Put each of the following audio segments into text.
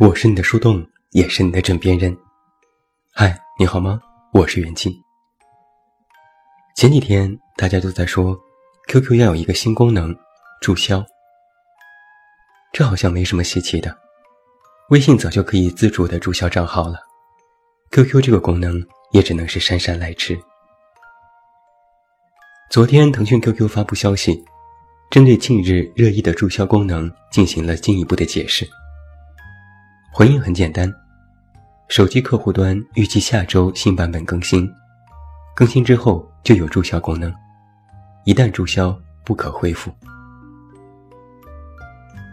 我是你的树洞，也是你的枕边人。嗨，你好吗？我是袁静。前几天大家都在说，QQ 要有一个新功能，注销。这好像没什么稀奇的，微信早就可以自主的注销账号了，QQ 这个功能也只能是姗姗来迟。昨天腾讯 QQ 发布消息，针对近日热议的注销功能进行了进一步的解释。回应很简单，手机客户端预计下周新版本更新，更新之后就有注销功能，一旦注销不可恢复。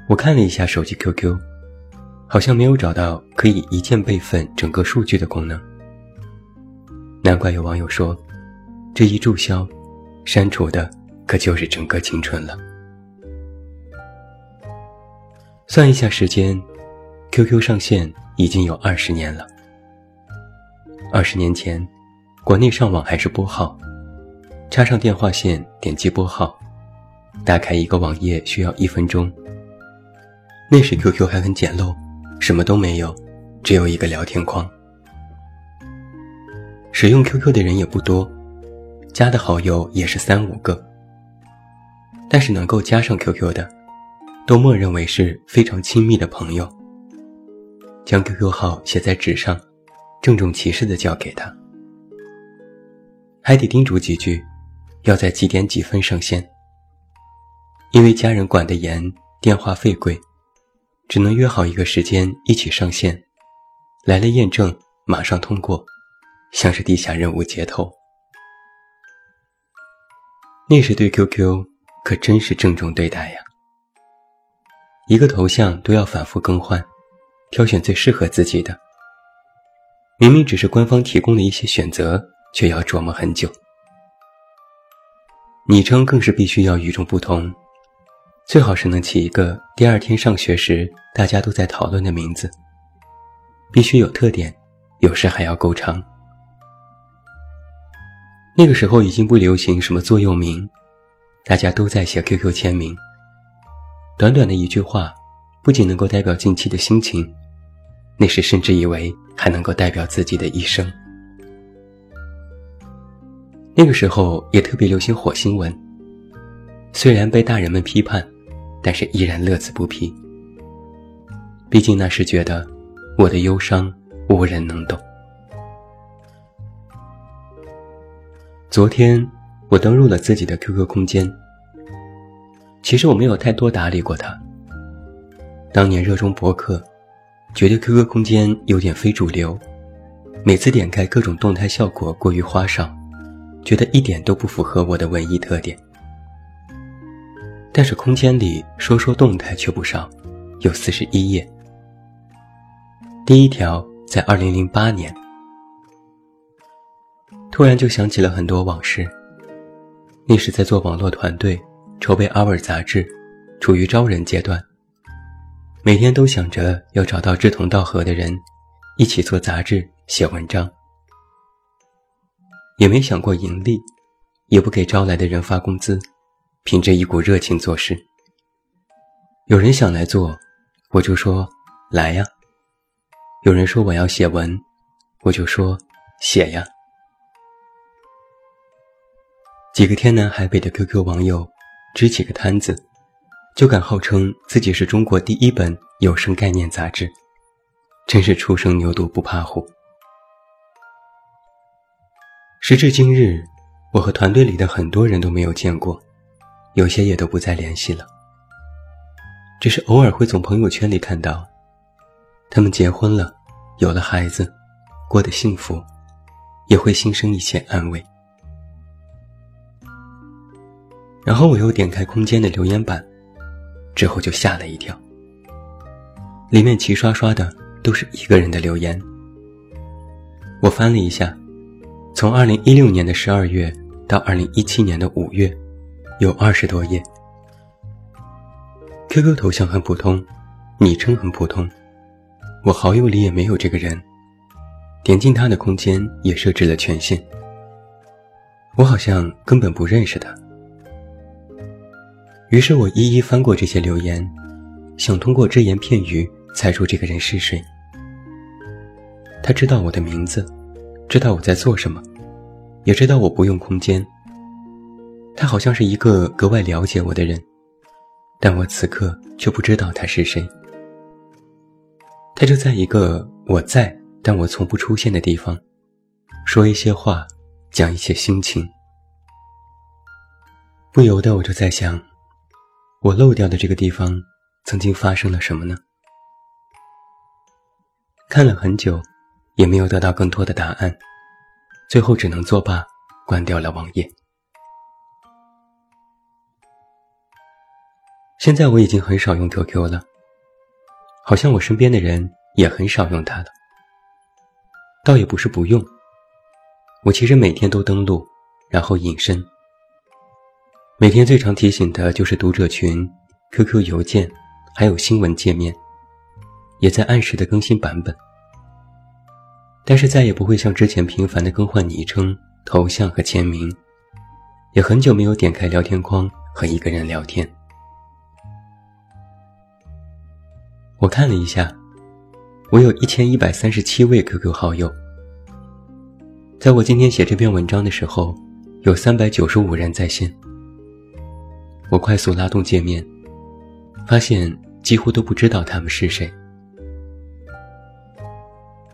我看了一下手机 QQ，好像没有找到可以一键备份整个数据的功能，难怪有网友说，这一注销。删除的可就是整个青春了。算一下时间，QQ 上线已经有二十年了。二十年前，国内上网还是拨号，插上电话线，点击拨号，打开一个网页需要一分钟。那时 QQ 还很简陋，什么都没有，只有一个聊天框。使用 QQ 的人也不多。加的好友也是三五个，但是能够加上 QQ 的，都默认为是非常亲密的朋友。将 QQ 号写在纸上，郑重其事的交给他，还得叮嘱几句，要在几点几分上线。因为家人管得严，电话费贵，只能约好一个时间一起上线，来了验证马上通过，像是地下任务接头。那时对 QQ 可真是郑重对待呀，一个头像都要反复更换，挑选最适合自己的。明明只是官方提供的一些选择，却要琢磨很久。昵称更是必须要与众不同，最好是能起一个第二天上学时大家都在讨论的名字，必须有特点，有时还要够长。那个时候已经不流行什么座右铭，大家都在写 QQ 签名。短短的一句话，不仅能够代表近期的心情，那时甚至以为还能够代表自己的一生。那个时候也特别流行火星文，虽然被大人们批判，但是依然乐此不疲。毕竟那时觉得，我的忧伤无人能懂。昨天我登录了自己的 QQ 空间。其实我没有太多打理过它。当年热衷博客，觉得 QQ 空间有点非主流，每次点开各种动态效果过于花哨，觉得一点都不符合我的文艺特点。但是空间里说说动态却不少，有四十一页。第一条在二零零八年。突然就想起了很多往事。那时在做网络团队，筹备《阿尔》杂志，处于招人阶段。每天都想着要找到志同道合的人，一起做杂志、写文章。也没想过盈利，也不给招来的人发工资，凭着一股热情做事。有人想来做，我就说来呀；有人说我要写文，我就说写呀。几个天南海北的 QQ 网友支起个摊子，就敢号称自己是中国第一本有声概念杂志，真是初生牛犊不怕虎。时至今日，我和团队里的很多人都没有见过，有些也都不再联系了。只是偶尔会从朋友圈里看到，他们结婚了，有了孩子，过得幸福，也会心生一些安慰。然后我又点开空间的留言板，之后就吓了一跳。里面齐刷刷的都是一个人的留言。我翻了一下，从二零一六年的十二月到二零一七年的五月，有二十多页。QQ 头像很普通，昵称很普通，我好友里也没有这个人。点进他的空间也设置了权限，我好像根本不认识他。于是我一一翻过这些留言，想通过只言片语猜出这个人是谁。他知道我的名字，知道我在做什么，也知道我不用空间。他好像是一个格外了解我的人，但我此刻却不知道他是谁。他就在一个我在但我从不出现的地方，说一些话，讲一些心情。不由得我就在想，我漏掉的这个地方，曾经发生了什么呢？看了很久，也没有得到更多的答案，最后只能作罢，关掉了网页。现在我已经很少用 QQ 了，好像我身边的人也很少用它了。倒也不是不用，我其实每天都登录，然后隐身。每天最常提醒的就是读者群、QQ 邮件，还有新闻界面，也在按时的更新版本。但是再也不会像之前频繁的更换昵称、头像和签名，也很久没有点开聊天框和一个人聊天。我看了一下，我有一千一百三十七位 QQ 好友。在我今天写这篇文章的时候，有三百九十五人在线。我快速拉动界面，发现几乎都不知道他们是谁。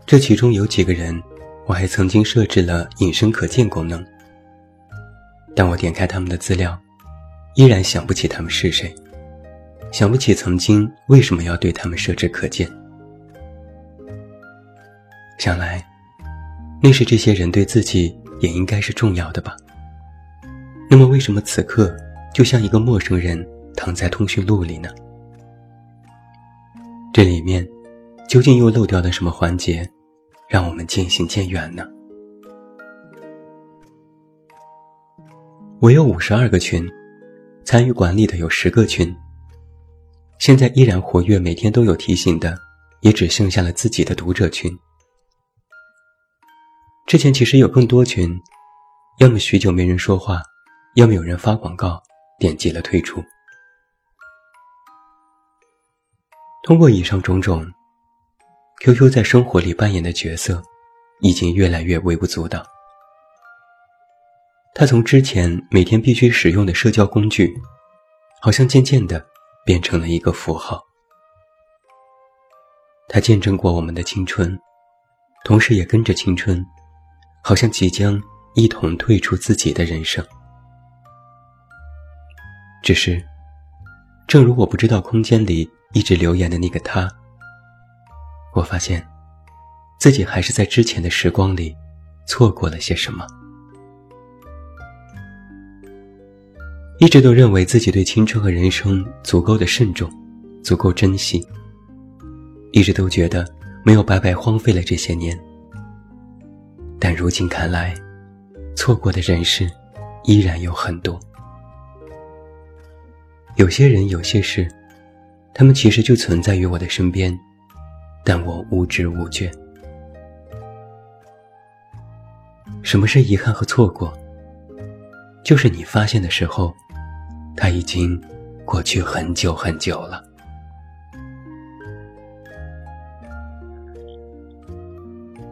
这其中有几个人，我还曾经设置了隐身可见功能，但我点开他们的资料，依然想不起他们是谁。想不起曾经为什么要对他们设置可见，想来，那是这些人对自己也应该是重要的吧。那么为什么此刻就像一个陌生人躺在通讯录里呢？这里面究竟又漏掉了什么环节，让我们渐行渐远呢？我有五十二个群，参与管理的有十个群。现在依然活跃，每天都有提醒的，也只剩下了自己的读者群。之前其实有更多群，要么许久没人说话，要么有人发广告，点击了退出。通过以上种种，QQ 在生活里扮演的角色，已经越来越微不足道。它从之前每天必须使用的社交工具，好像渐渐的。变成了一个符号，它见证过我们的青春，同时也跟着青春，好像即将一同退出自己的人生。只是，正如我不知道空间里一直留言的那个他，我发现，自己还是在之前的时光里，错过了些什么。一直都认为自己对青春和人生足够的慎重，足够珍惜。一直都觉得没有白白荒废了这些年。但如今看来，错过的人事依然有很多。有些人，有些事，他们其实就存在于我的身边，但我无知无觉。什么是遗憾和错过？就是你发现的时候。他已经过去很久很久了。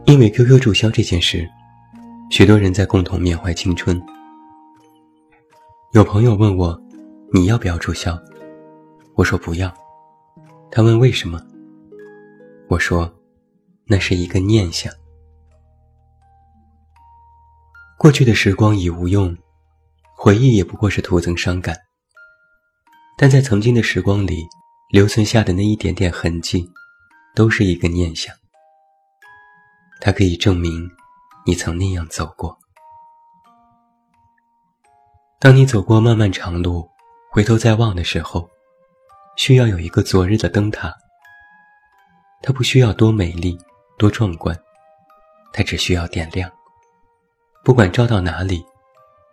因为 QQ 注销这件事，许多人在共同缅怀青春。有朋友问我：“你要不要注销？”我说：“不要。”他问：“为什么？”我说：“那是一个念想。过去的时光已无用，回忆也不过是徒增伤感。”但在曾经的时光里，留存下的那一点点痕迹，都是一个念想。它可以证明，你曾那样走过。当你走过漫漫长路，回头再望的时候，需要有一个昨日的灯塔。它不需要多美丽、多壮观，它只需要点亮。不管照到哪里，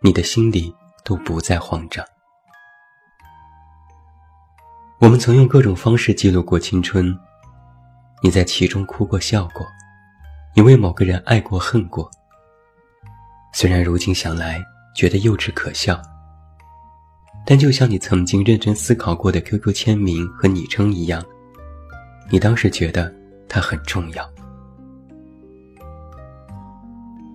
你的心里都不再慌张。我们曾用各种方式记录过青春，你在其中哭过笑过，你为某个人爱过恨过。虽然如今想来觉得幼稚可笑，但就像你曾经认真思考过的 QQ 签名和昵称一样，你当时觉得它很重要。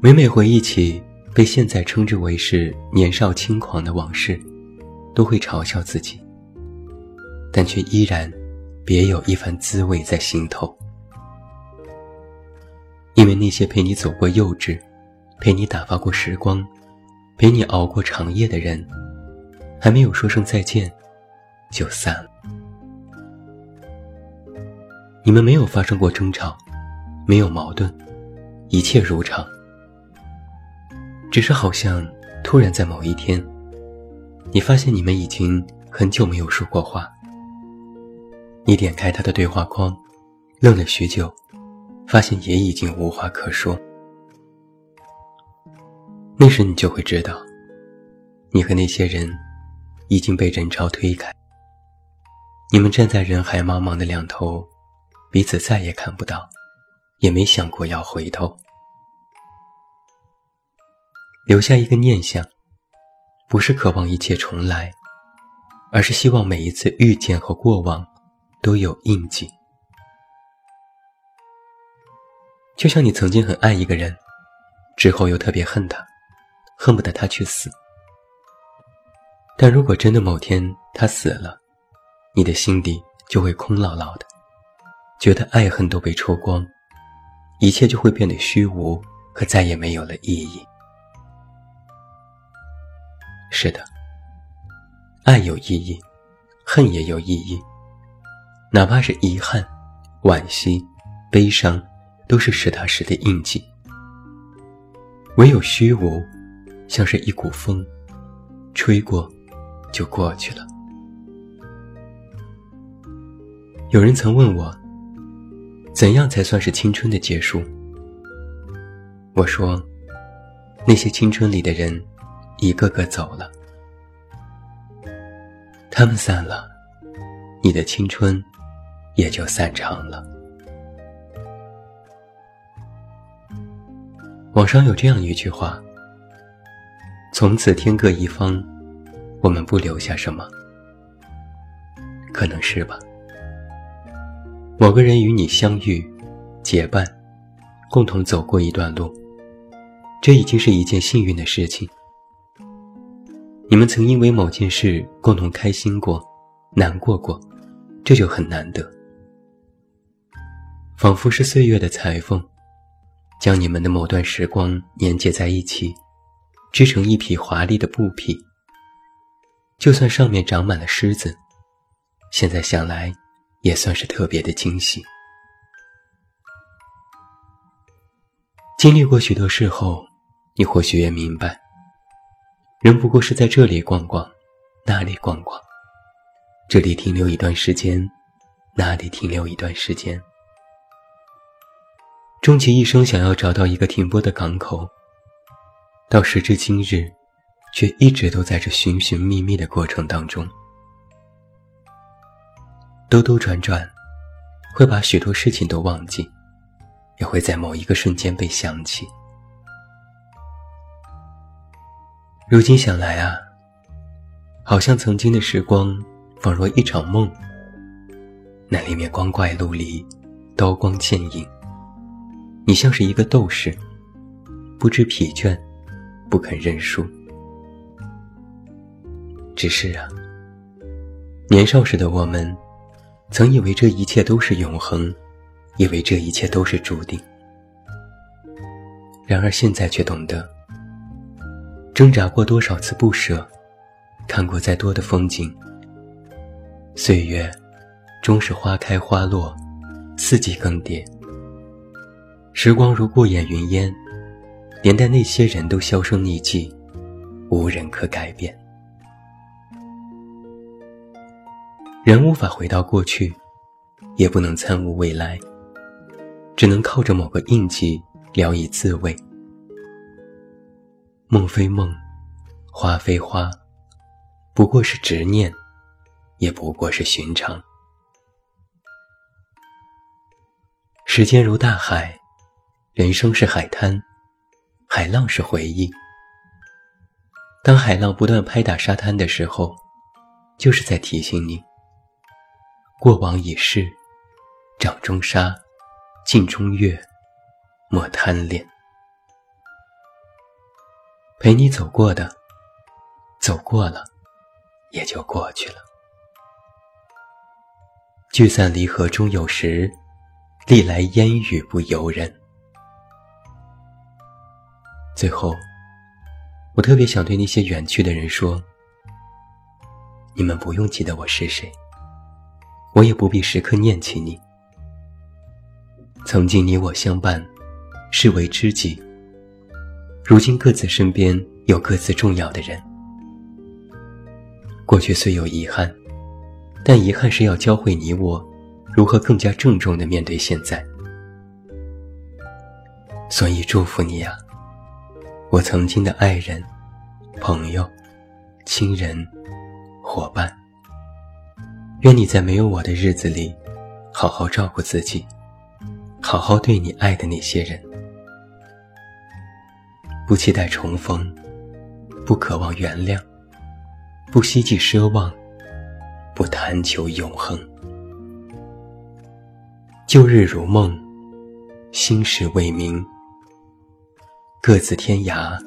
每每回忆起被现在称之为是年少轻狂的往事，都会嘲笑自己，但却依然别有一番滋味在心头。因为那些陪你走过幼稚，陪你打发过时光，陪你熬过长夜的人，还没有说声再见，就散了。你们没有发生过争吵，没有矛盾，一切如常。只是好像突然在某一天，你发现你们已经很久没有说过话。你点开他的对话框，愣了许久，发现也已经无话可说。那时你就会知道，你和那些人已经被人潮推开。你们站在人海茫茫的两头，彼此再也看不到，也没想过要回头。留下一个念想，不是渴望一切重来，而是希望每一次遇见和过往都有印记。就像你曾经很爱一个人，之后又特别恨他，恨不得他去死。但如果真的某天他死了，你的心底就会空落落的，觉得爱恨都被抽光，一切就会变得虚无和再也没有了意义。是的，爱有意义，恨也有意义。哪怕是遗憾、惋惜、悲伤，都是实打实的印记。唯有虚无，像是一股风，吹过，就过去了。有人曾问我，怎样才算是青春的结束？我说，那些青春里的人。一个个走了，他们散了，你的青春也就散场了。网上有这样一句话：“从此天各一方，我们不留下什么。”可能是吧。某个人与你相遇、结伴，共同走过一段路，这已经是一件幸运的事情。你们曾因为某件事共同开心过、难过过，这就很难得。仿佛是岁月的裁缝，将你们的某段时光粘结在一起，织成一匹华丽的布匹。就算上面长满了虱子，现在想来，也算是特别的惊喜。经历过许多事后，你或许也明白。人不过是在这里逛逛，那里逛逛，这里停留一段时间，那里停留一段时间，终其一生想要找到一个停泊的港口。到时至今日，却一直都在这寻寻觅觅的过程当中，兜兜转转，会把许多事情都忘记，也会在某一个瞬间被想起。如今想来啊，好像曾经的时光仿若一场梦。那里面光怪陆离，刀光剑影。你像是一个斗士，不知疲倦，不肯认输。只是啊，年少时的我们，曾以为这一切都是永恒，以为这一切都是注定。然而现在却懂得。挣扎过多少次不舍，看过再多的风景，岁月终是花开花落，四季更迭。时光如过眼云烟，连带那些人都销声匿迹，无人可改变。人无法回到过去，也不能参悟未来，只能靠着某个印记聊以自慰。梦非梦，花非花，不过是执念，也不过是寻常。时间如大海，人生是海滩，海浪是回忆。当海浪不断拍打沙滩的时候，就是在提醒你，过往已逝，掌中沙，镜中月，莫贪恋。陪你走过的，走过了，也就过去了。聚散离合终有时，历来烟雨不由人。最后，我特别想对那些远去的人说：你们不用记得我是谁，我也不必时刻念起你。曾经你我相伴，视为知己。如今各自身边有各自重要的人，过去虽有遗憾，但遗憾是要教会你我如何更加郑重的面对现在。所以祝福你啊，我曾经的爱人、朋友、亲人、伙伴。愿你在没有我的日子里，好好照顾自己，好好对你爱的那些人。不期待重逢，不渴望原谅，不希冀奢望，不贪求永恒。旧日如梦，心事未明，各自天涯，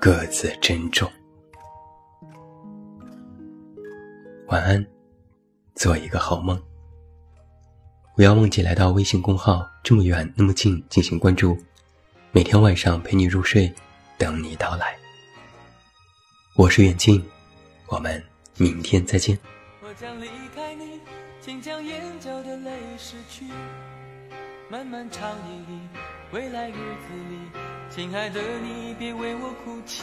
各自珍重。晚安，做一个好梦。不要忘记来到微信公号“这么远那么近”进行关注。每天晚上陪你入睡，等你到来。我是远近，我们明天再见。我将离开你，请将眼角的泪拭去。漫漫长夜里，未来日子里，亲爱的你别为我哭泣。